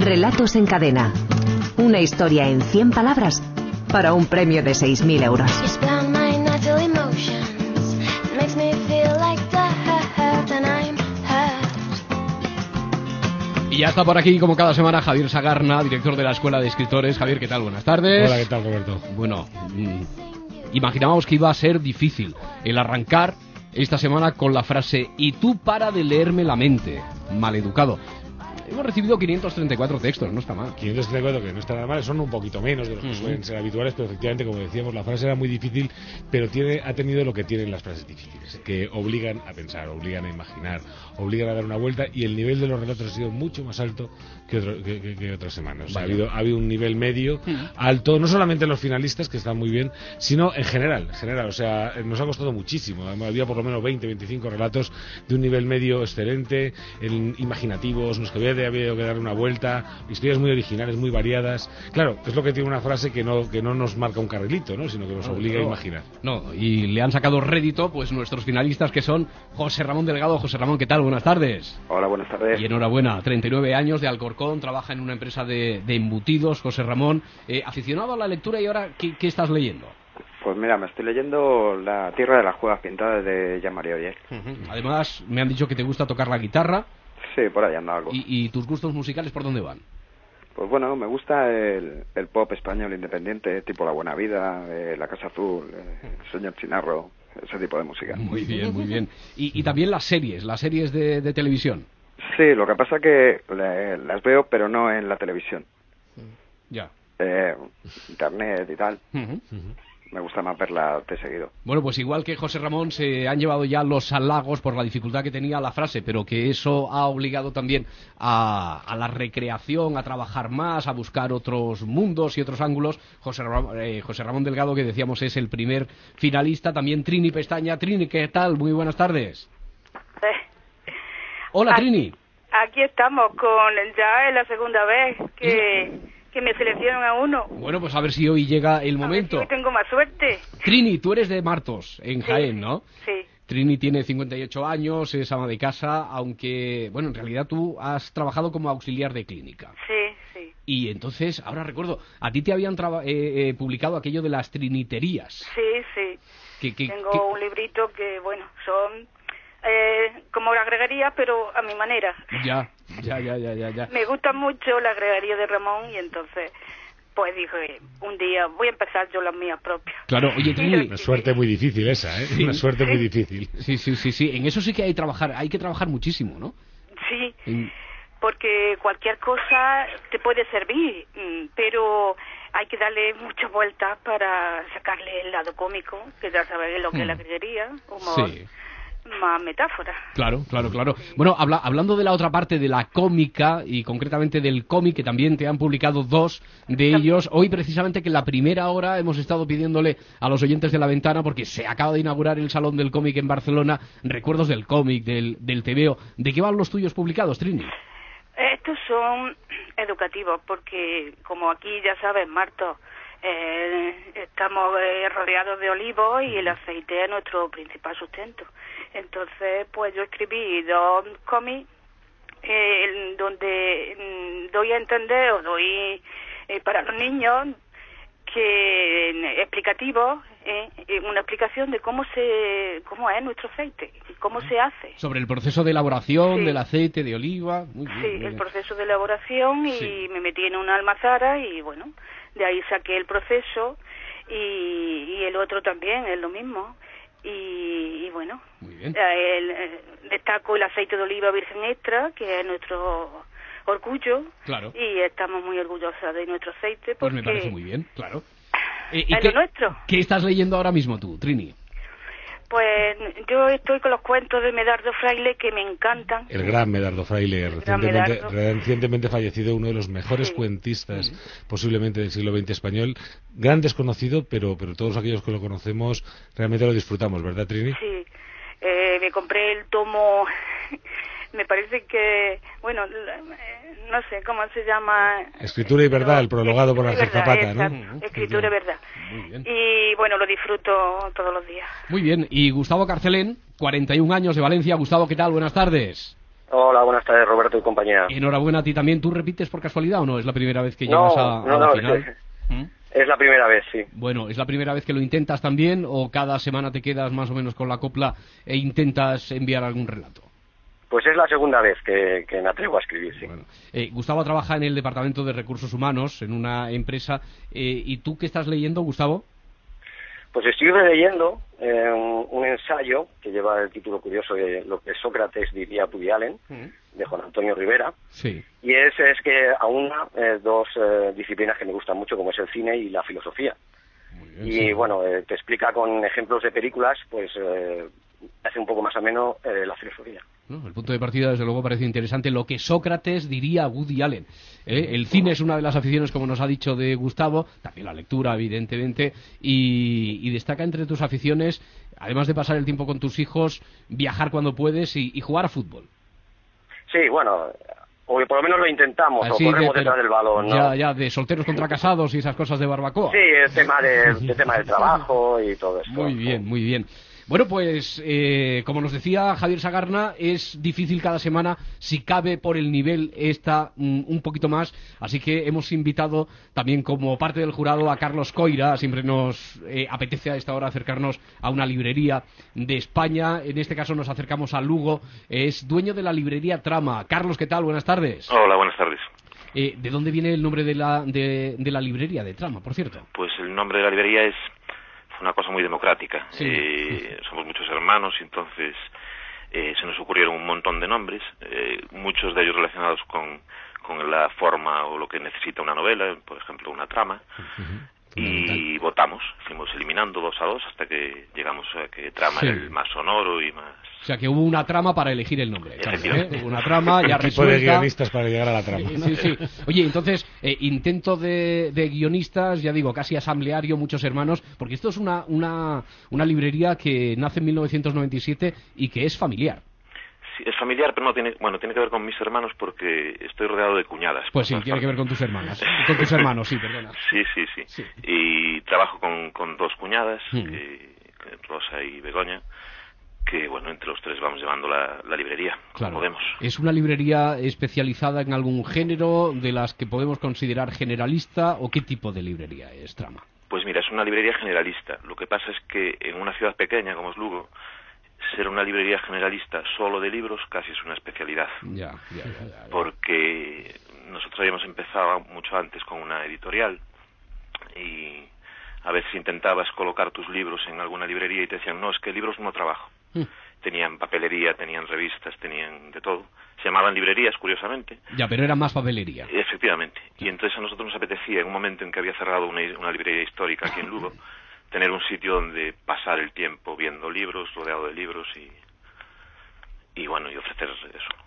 Relatos en cadena. Una historia en 100 palabras para un premio de 6.000 euros. Y ya está por aquí, como cada semana, Javier Sagarna, director de la Escuela de Escritores. Javier, ¿qué tal? Buenas tardes. Hola, ¿qué tal, Roberto? Bueno, mm, imaginábamos que iba a ser difícil el arrancar esta semana con la frase y tú para de leerme la mente, maleducado. Hemos recibido 534 textos, no está mal. 534, que no está nada mal, son un poquito menos de los que Ujú. suelen ser habituales, pero efectivamente, como decíamos, la frase era muy difícil, pero tiene, ha tenido lo que tienen las frases difíciles, que obligan a pensar, obligan a imaginar, obligan a dar una vuelta, y el nivel de los relatos ha sido mucho más alto que, otro- que- que- que otras semanas. O sea, ha, habido, ha habido un nivel medio Ujú. alto, no solamente en los finalistas, que están muy bien, sino en general, en general. O sea, nos ha costado muchísimo. Había por lo menos 20, 25 relatos de un nivel medio excelente, en- imaginativos, nos que había, había que dar una vuelta, historias muy originales, muy variadas. Claro, es lo que tiene una frase que no, que no nos marca un carrilito, ¿no? sino que nos obliga a No, imaginar. No, y le han sacado rédito pues nuestros finalistas que son José Ramón Delgado. José Ramón, ¿qué tal? Buenas tardes. Hola, buenas tardes. Y enhorabuena, 39 años de Alcorcón, trabaja en una empresa de, de embutidos, José Ramón. Eh, aficionado a la lectura y ahora, ¿qué, qué estás leyendo? Pues mira, me estoy leyendo La Tierra de las Cuevas Pintadas de Jean-Marie Oyer. Además, me han dicho que te gusta tocar la guitarra Sí, por ahí anda algo. y, y tus gustos musicales, ¿por dónde van? Pues bueno, me gusta el, el pop español independiente, tipo La Buena Vida, eh, La Casa Azul, eh, El Señor Chinarro, ese tipo de música. Muy bien, muy bien. Y, y también las series, las series de, de televisión. Sí, lo que pasa que le- las veo, pero no en la televisión. Ya. Eh, internet y tal. Ujú. Me gusta más verla de seguido. Bueno, pues igual que José Ramón se han llevado ya los halagos por la dificultad que tenía la frase, pero que eso ha obligado también a, a la recreación, a trabajar más, a buscar otros mundos y otros ángulos. José Ramón, eh, José Ramón Delgado, que decíamos es el primer finalista, también Trini Pestaña. Trini, ¿qué tal? Muy buenas tardes. Hola, Ah. Trini. Aquí estamos con ya es la segunda vez que, que me seleccionan a uno. Bueno, pues a ver si hoy llega el A ver si momento. hoy tengo más suerte. Trini, tú eres de Martos, en Sí. Jaén, ¿no? Sí, Trini tiene 58 años, es ama de casa, aunque, bueno, en realidad tú has trabajado como auxiliar de clínica. sí, sí. Y entonces, ahora recuerdo, a ti te habían eh, eh, publicado aquello de las triniterías. Sí, sí. Que, que- Tengo que- un librito que, bueno, son eh, como la agregaría, pero a mi manera. Ya, ya, ya, ya, ya, ya. Me gusta mucho la agregaría de Ramón y entonces, pues dije, un día voy a empezar yo las mías propias. Claro, oye, Trini, Una suerte muy difícil esa, ¿eh? Sí. Una suerte muy difícil. sí, sí, sí, sí, en eso sí que hay, trabajar, hay que trabajar muchísimo, ¿no? Sí, En- porque cualquier cosa te puede servir, mm, pero hay que darle muchas vueltas para sacarle el lado cómico, que ya sabes lo que es la Hmm. agregaría, humor, Sí. Más metáfora. Claro, claro, claro. Bueno, habla- hablando de la otra parte de la cómica y concretamente del cómic, que también te han publicado dos de ellos. Hoy, precisamente, que en la primera hora hemos estado pidiéndole a los oyentes de la ventana, porque se acaba de inaugurar el Salón del Cómic en Barcelona, recuerdos del cómic, del, del TVO. ¿De qué van los tuyos publicados, Trini? Estos son educativos porque, como aquí ya sabes, Marto, eh, estamos eh, rodeados de olivos y el aceite es nuestro principal sustento. Entonces, pues yo escribí dos cómics eh, donde mm, doy a entender o doy eh, para los niños que explicativo eh, una explicación de cómo se cómo es nuestro aceite y cómo se hace Sobre el proceso de elaboración Sí. del aceite de oliva. Muy bien, Sí, muy el proceso de elaboración y Sí. me metí en una almazara y bueno, de ahí saqué el proceso y, y el otro también es lo mismo. Y, y bueno, Muy bien. eh, el, eh, destaco el aceite de oliva virgen extra, que es nuestro orgullo Claro. y estamos muy orgullosas de nuestro aceite Pues me parece muy bien, claro. Eh, es lo nuestro. ¿Qué estás leyendo ahora mismo tú, Trini? Pues yo estoy con los cuentos de Medardo Fraile que me encantan. El gran Medardo Fraile, El recientemente, Medardo. recientemente fallecido, uno de los mejores Sí. cuentistas posiblemente del siglo XX español. Gran desconocido, pero, pero todos aquellos que lo conocemos realmente lo disfrutamos, ¿verdad, Trini? Sí, eh, me compré el tomo, me parece que, bueno, eh, no sé cómo se llama. Escritura y verdad, el prologado por Ángel Zapata, ¿no? exacto, Escritura y verdad. Muy bien. Y bueno, lo disfruto todos los días. Muy bien, y Gustavo Carcelén, 41 años de Valencia. Gustavo, ¿qué tal? Buenas tardes. Hola, buenas tardes, Roberto y compañía. Enhorabuena a ti también. ¿Tú repites por casualidad o no? ¿Es la primera vez que llegas a, no, la no, final? Es, ¿Mm? es la primera vez, sí. Bueno, ¿es la primera vez que lo intentas también o cada semana te quedas más o menos con la copla e intentas enviar algún relato? Pues es la segunda vez que, me atrevo a escribir, sí. Eh, Gustavo trabaja en el Departamento de Recursos Humanos, en una empresa. Eh, ¿Y tú qué estás leyendo, Gustavo? Pues estoy releyendo eh, un, ensayo que lleva el título curioso de lo que Sócrates diría a Woody Allen, de Juan Antonio Rivera. Sí. Y es, es que aúna dos disciplinas que me gustan mucho, como es el cine y la filosofía. y bueno, te explica con ejemplos de películas, pues hace un poco más ameno eh, la filosofía. El punto de partida, desde luego, parece interesante. Lo que Sócrates diría a Woody Allen. ¿eh? El cine es una de las aficiones, como nos ha dicho de Gustavo, también la lectura, evidentemente, y, destaca entre tus aficiones, además de pasar el tiempo con tus hijos, viajar cuando puedes y, jugar a fútbol. Sí, bueno, o por lo menos lo intentamos, o corremos detrás del balón, Ya, ya, de solteros contra casados y esas cosas de barbacoa. Sí, el tema, de, tema del trabajo y todo eso. Muy bien, muy bien. Bueno, pues eh, como nos decía Javier Sagarna, es difícil cada semana, si cabe por el nivel está mm, un poquito más, así que hemos invitado también como parte del jurado a Carlos Coira, siempre nos eh, apetece a esta hora acercarnos a una librería de España, en este caso nos acercamos a Lugo, es dueño de la librería Trama. Carlos, ¿qué tal? Buenas tardes. Hola, buenas tardes. Eh, ¿De dónde viene el nombre de la, de la librería de Trama, por cierto? Pues el nombre de la librería es una cosa muy democrática. Eh, somos muchos hermanos y entonces eh, se nos ocurrieron un montón de nombres, eh, muchos de ellos relacionados con, con la forma o lo que necesita una novela, por ejemplo, una trama. Y votamos, fuimos eliminando dos a dos hasta que llegamos a que trama era el más sonoro y más o sea que hubo una trama para elegir el nombre. ¿eh? Una trama ya Un de guionistas para llegar a la trama. Sí, sí. Oye, entonces, eh, intento de, guionistas, ya digo, casi asambleario, muchos hermanos, porque esto es una, una, una librería que nace en 1997 y que es familiar. Sí, es familiar, pero no tiene, bueno, tiene que ver con mis hermanos porque estoy rodeado de cuñadas. Pues sí, tiene que ver con tus hermanas. Con tus hermanos, sí, perdona. Sí, sí, sí. Y trabajo con, con dos cuñadas, hmm. Rosa y Begoña que bueno, entre los tres vamos llevando la, librería, como vemos. ¿Es una librería especializada en algún género de las que podemos considerar generalista o qué tipo de librería es Trama? Pues mira, es una librería generalista. Lo que pasa es que en una ciudad pequeña como es Lugo, ser una librería generalista solo de libros casi es una especialidad. Ya, ya, ya, Porque nosotros habíamos empezado mucho antes con una editorial y a veces intentabas colocar tus libros en alguna librería y te decían, no, es que libros no trabajo. Hmm. Tenían papelería, tenían revistas, tenían de todo. Se llamaban librerías, curiosamente. Ya, pero era más papelería. Efectivamente. Y entonces a nosotros nos apetecía, en un momento en que había cerrado una, una librería histórica aquí en Lugo, tener un sitio donde pasar el tiempo viendo libros, rodeado de libros y, y bueno, y ofrecer eso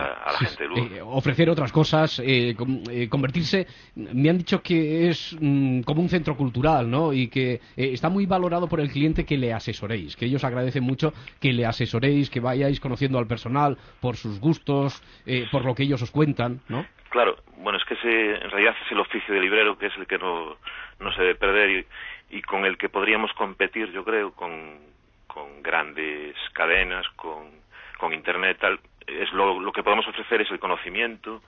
a, la gente de eh, ofrecer otras cosas, eh, eh, convertirse. Me han dicho que es mm, como un centro cultural, ¿no? Y que está muy valorado por el cliente que le asesoréis, que ellos agradecen mucho que le asesoréis, que vayáis conociendo al personal por sus gustos, por lo que ellos os cuentan, ¿no? Claro, bueno, es que ese, en realidad es el oficio de librero que es el que no, no se debe perder y, y con el que podríamos competir, yo creo, con, con grandes cadenas, con con Internet tal, es lo, lo que podemos ofrecer es el conocimiento,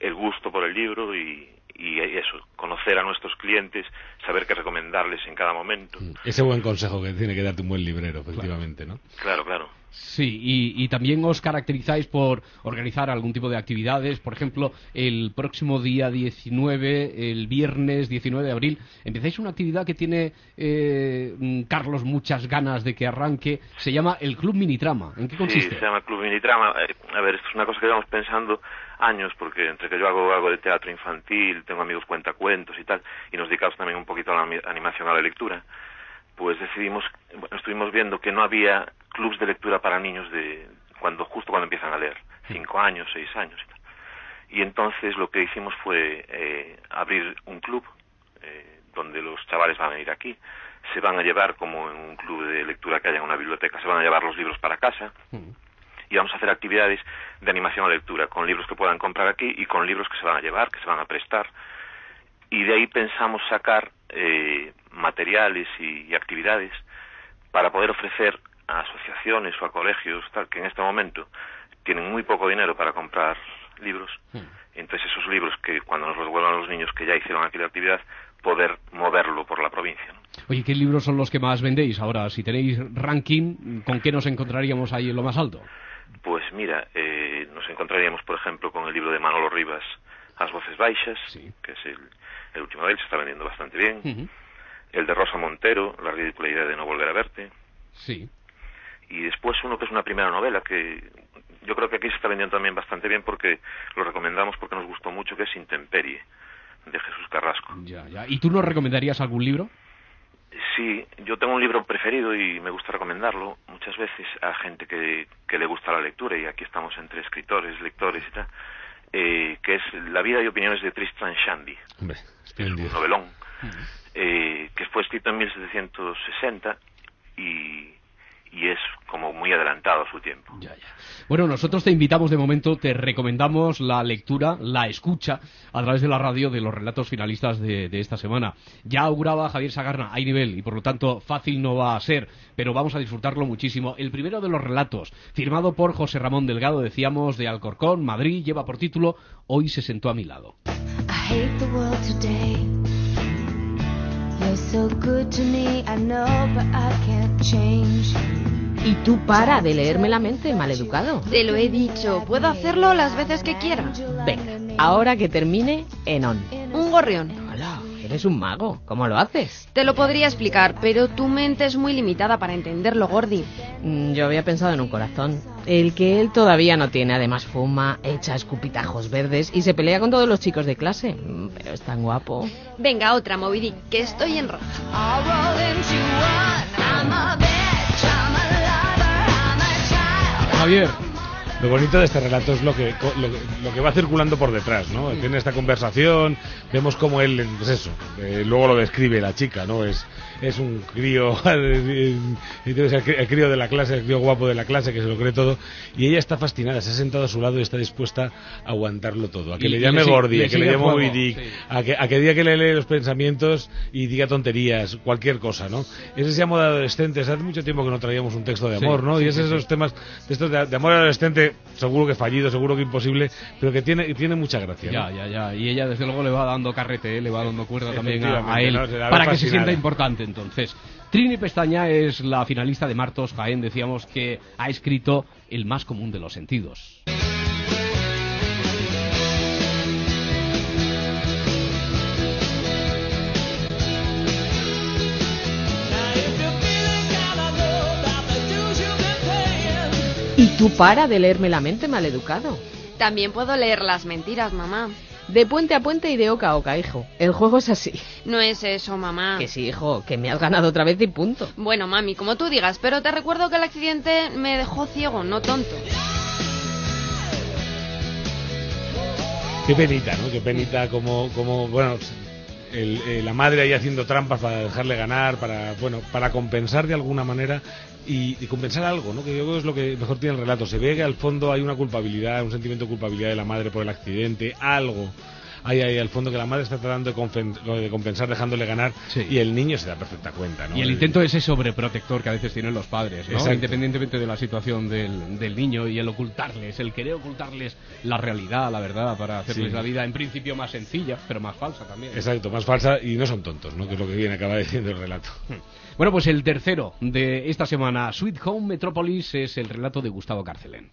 el, gusto por el libro y, y eso, conocer a nuestros clientes, saber qué recomendarles en cada momento. Mm, ese buen consejo que tiene que darte un buen librero, efectivamente, ¿no? Claro, claro. Sí, y, también os caracterizáis por organizar algún tipo de actividades. Por ejemplo, el próximo día 19, el viernes 19 de abril, empezáis una actividad que tiene eh, mm, Carlos muchas ganas de que arranque. Se llama el Club Minitrama. ¿En qué consiste? Sí, se llama Club Minitrama. Eh, a ver, esto es una cosa que llevamos pensando años, porque entre que yo hago algo de teatro infantil, tengo amigos cuentacuentos y tal, y nos dedicamos también un poquito a la animación, a la lectura, pues decidimos, bueno, estuvimos viendo que no había clubs de lectura para niños de cuando justo cuando empiezan a leer, cinco años, seis años y tal. Y entonces lo que hicimos fue eh, abrir un club eh, donde los chavales van a ir aquí, se van a llevar como en un club de lectura que haya en una biblioteca, se van a llevar los libros para casa y vamos a hacer actividades de animación a lectura con libros que puedan comprar aquí y con libros que se van a llevar, que se van a prestar. Y de ahí pensamos sacar eh, materiales y, actividades para poder ofrecer a asociaciones o a colegios tal que en este momento tienen muy poco dinero para comprar libros. Hmm. Entonces esos libros que cuando nos los devuelvan los niños que ya hicieron aquí la actividad, poder moverlo por la provincia. ¿no? Oye, ¿qué libros son los que más vendéis ahora? Si tenéis ranking, ¿con qué nos encontraríamos ahí en lo más alto? Pues mira, eh, nos encontraríamos, por ejemplo, con el libro de Manolo Rivas, As Voces Baixas, Sí. que es el, el último de él, se está vendiendo bastante bien. El de Rosa Montero, La ridícula idea de no volver a verte. Sí. Y después uno que es una primera novela que yo creo que aquí se está vendiendo también bastante bien porque lo recomendamos porque nos gustó mucho, que es Intemperie, de Jesús Carrasco. Ya, ya. ¿Y tú nos recomendarías algún libro? Sí, yo tengo un libro preferido y me gusta recomendarlo muchas veces a gente que, que le gusta la lectura y aquí estamos entre escritores, lectores y tal, eh, que es La vida y opiniones de Tristram Shandy, Hombre, es un novelón, eh, que fue escrito en 1760 y, y es como muy adelantado a su tiempo. Ya, ya. Bueno, nosotros te invitamos de momento, te recomendamos la lectura, la escucha a través de la radio de los relatos finalistas de, de esta semana. Ya auguraba Javier Sagarna, hay nivel y por lo tanto fácil no va a ser, pero vamos a disfrutarlo muchísimo. El primero de los relatos, firmado por José Ramón Delgado, decíamos, de Alcorcón, Madrid, lleva por título Hoy se sentó a mi lado. I hate the world today. So good to me, I know, but I can't change. Y tú para de leerme la mente, maleducado. Te lo he dicho, puedo hacerlo las veces que quiera. Venga, ahora que termine, Enon. Un gorrión. Eres un mago. ¿Cómo lo haces? Te lo podría explicar, pero tu mente es muy limitada para entenderlo, Gordi. Mm, Yo había pensado en un corazón. El que él todavía no tiene. Además fuma, echa escupitajos verdes y se pelea con todos los chicos de clase. Mm, Pero es tan guapo. Venga, otra, Moby Dick, que estoy en roja. Javier, Lo bonito de este relato es lo que, lo, que- lo que va circulando por detrás, ¿no? Tiene esta conversación, vemos cómo él, pues eso, eh, luego lo describe la chica, ¿no? Es, es un crío, el, crí- el crío de la clase, el crío guapo de la clase que se lo cree todo, y ella está fascinada, se ha sentado a su lado y está dispuesta a aguantarlo todo, a que Y- le llame Gordy, a que le llame Moby Dick, sí. a que, a que diga que le lee los pensamientos y diga tonterías, cualquier cosa, ¿no? Es ese amor de adolescentes, hace mucho tiempo que no traíamos un texto de Sí, amor, ¿no? sí, y es esos temas de estos de, de amor adolescente, seguro que fallido, seguro que imposible, pero que tiene, tiene mucha gracia. ¿no? Ya, ya, ya. Y ella, desde luego, le va dando carrete, ¿eh? le va dando cuerda también a, él para que se sienta importante, entonces. Trini Pestaña es la finalista de Martos Jaén. Decíamos que ha escrito El más común de los sentidos. Tú para de leerme la mente, maleducado. También puedo leer las mentiras, mamá. De puente a puente y de oca a oca, hijo. El juego es así. No es eso, mamá. Que sí, hijo, que me has ganado otra vez y punto. Bueno, mami, como tú digas, pero te recuerdo que el accidente me dejó ciego, no tonto. Qué penita, ¿no? Qué penita como, como bueno, el- eh, la madre ahí haciendo trampas para dejarle ganar, para, bueno, para compensar de alguna manera y, y compensar algo, ¿no? Que yo creo que es lo que mejor tiene el relato. Se ve que al fondo hay una culpabilidad, un sentimiento de culpabilidad de la madre por el accidente, algo. Hay ahí al fondo que la madre está tratando de, de compensar dejándole ganar Sí. y el niño se da perfecta cuenta, ¿no? Y el intento ese sobreprotector que a veces tienen los padres. Independientemente de la situación del, del niño y el ocultarles, el querer ocultarles la realidad, la verdad, para hacerles Sí. la vida en principio más sencilla, pero más falsa también. Exacto, más falsa y no son tontos, ¿no? Que es lo que viene acaba diciendo el relato. Bueno, pues el tercero de esta semana, Sweet Home Metropolis, es el relato de Gustavo Carcelén.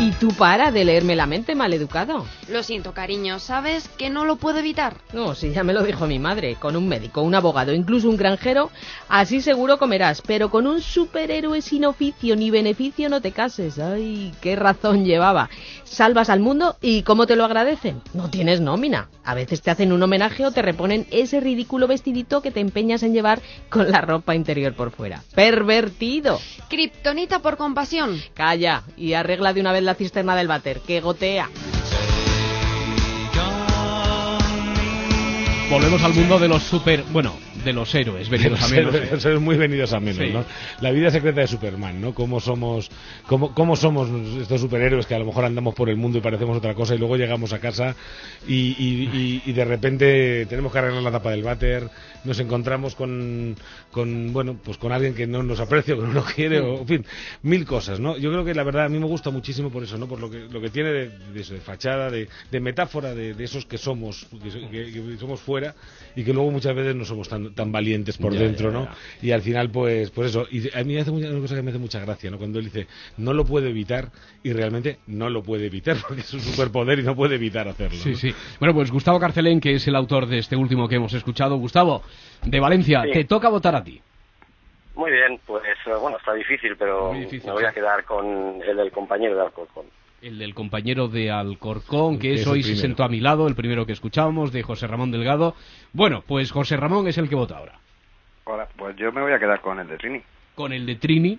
Y tú para de leerme la mente, maleducado. Lo siento, cariño, ¿sabes que no lo puedo evitar? No, si ya me lo dijo mi madre, con un médico, un abogado, incluso un granjero, así seguro comerás, pero con un superhéroe sin oficio ni beneficio no te cases. Ay, qué razón llevaba. Salvas al mundo y ¿cómo te lo agradecen? No tienes nómina. A veces te hacen un homenaje o te reponen ese ridículo vestidito que te empeñas en llevar con la ropa interior por fuera. Pervertido. Kryptonita por compasión. Calla y arregla de una vez la cisterna del váter, que gotea. Volvemos al mundo de los super, bueno, de los héroes, venidos a menos. ¿eh? muy venidos a menos, Sí. ¿no? La vida secreta de Superman, ¿no? Cómo somos, cómo, cómo somos estos superhéroes que a lo mejor andamos por el mundo y parecemos otra cosa y luego llegamos a casa y, y- y- y de repente tenemos que arreglar la tapa del váter, nos encontramos con, con, bueno, pues con alguien que no nos aprecia, que no nos quiere, o, en fin, mil cosas, ¿no? Yo creo que la verdad a mí me gusta muchísimo por eso, ¿no? Por lo que, lo que tiene de, de eso, de fachada, de, de metáfora de, de esos que somos, que, so- que- que somos fuera y que luego muchas veces no somos tan, tan valientes por Ya, dentro, ya, ¿no? ya. Y al final, pues, pues eso. Y a mí me hace mucha- una cosa que me hace mucha gracia, ¿no? Cuando él dice, no lo puede evitar, y realmente no lo puede evitar, porque es un superpoder y no puede evitar hacerlo. Sí, ¿no? sí. Bueno, pues Gustavo Carcelén, que es el autor de este último que hemos escuchado. Gustavo, de Valencia, Sí. te toca votar a ti. Muy bien, pues eh, bueno, está difícil, pero difícil, me voy a quedar con el del compañero de Alcorcón. El del compañero de Alcorcón, que Que es hoy se sentó a mi lado, el primero que escuchábamos, de José Ramón Delgado. Bueno, pues José Ramón es el que vota ahora. Hola, pues yo me voy a quedar con el de Trini. Con el de Trini,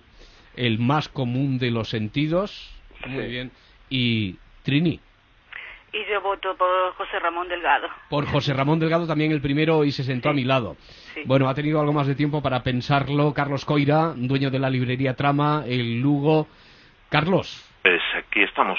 el más común de los sentidos. Muy bien. Y Trini. Y yo voto por José Ramón Delgado. Por José Ramón Delgado también el primero y se sentó a mi lado. Sí. Bueno, ha tenido algo más de tiempo para pensarlo. Carlos Coira, dueño de la librería Trama, el Lugo. Carlos, Pues aquí estamos.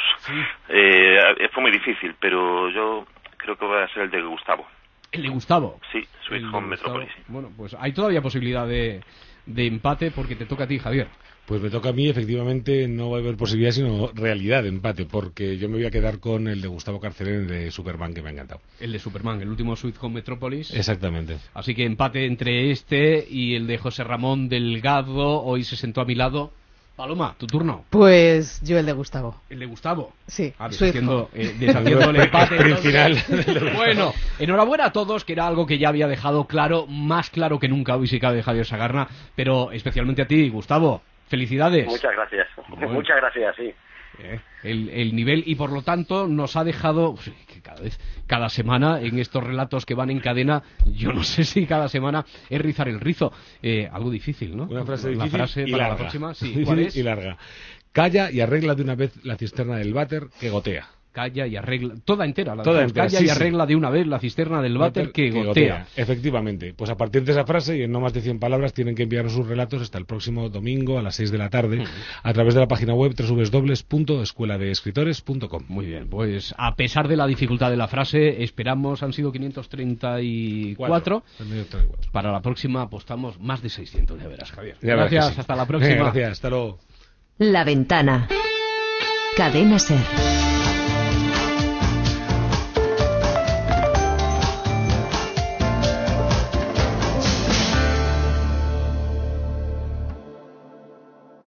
Eh, fue muy difícil, pero yo creo que va a ser el de Gustavo. el de Gustavo. Sí, Sweet El Home. Metropolis. Bueno, pues hay todavía posibilidad de, de empate porque te toca a ti, Javier. Pues me toca a mí, efectivamente, no va a haber posibilidad, sino realidad de empate, porque yo me voy a quedar con el de Gustavo Carcelén de Superman, que me ha encantado. El de Superman, el último Sweet Home Metropolis. Exactamente. Así que empate entre este y el de José Ramón Delgado. Hoy se sentó a mi lado. Paloma, tu turno. Pues yo el de Gustavo. El de Gustavo. Sí, Ah, deshaciendo, Home. eh, deshaciendo el empate. Sprint entonces. final. Bueno, enhorabuena a todos, que era algo que ya había dejado claro, más claro que nunca hoy sí cabe Javier Sagarna, pero especialmente a ti, Gustavo. Felicidades. Muchas gracias. Bueno. Muchas gracias, sí. Eh, el, el nivel y por lo tanto nos ha dejado que cada vez cada semana en estos relatos que van en cadena yo no sé si cada semana es rizar el rizo Eh, algo difícil no Una frase la difícil frase y para larga. la próxima sí ¿cuál es? y larga. Calla y arregla de una vez la cisterna del váter que gotea. Calla y arregla toda entera la Toda entera, calla sí, y sí. arregla de una vez la cisterna del váter que, gotea. Efectivamente. Pues a partir de esa frase y en no más de 100 palabras tienen que enviarnos sus relatos hasta el próximo domingo a las 6 de la tarde a través de la página web www.escueladeescritores.com. Muy bien, pues a pesar de la dificultad de la frase, esperamos, han sido 534. Para la próxima apostamos más de 600, ya verás, Javier. Ya verás que Gracias, sí. hasta la próxima. Gracias, hasta luego. La ventana. Cadena Ser.